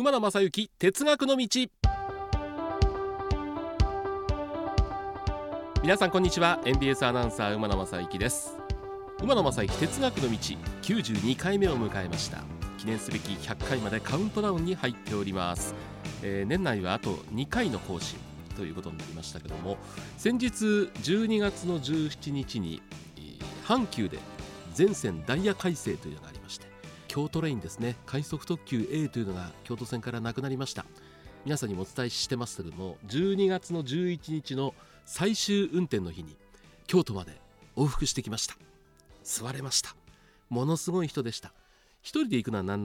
馬野正幸哲学の道。皆さんこんにちは。NBS アナウンサー馬野正幸です。馬野正幸哲学の道92回目を迎えました。記念すべき100回までカウントダウンに入っております、えー、年内はあと2回の更新ということになりましたけども先日12月の17日に阪急で全線ダイヤ改正というのがありまして京都レインですね。快速特急 A というのが京都線からなくなりました。皆さんにもお伝えしてますけども12月の11日の最終運転の日に京都まで往復してきました。座れました。ものすごい人でした。一人で行くのは何なん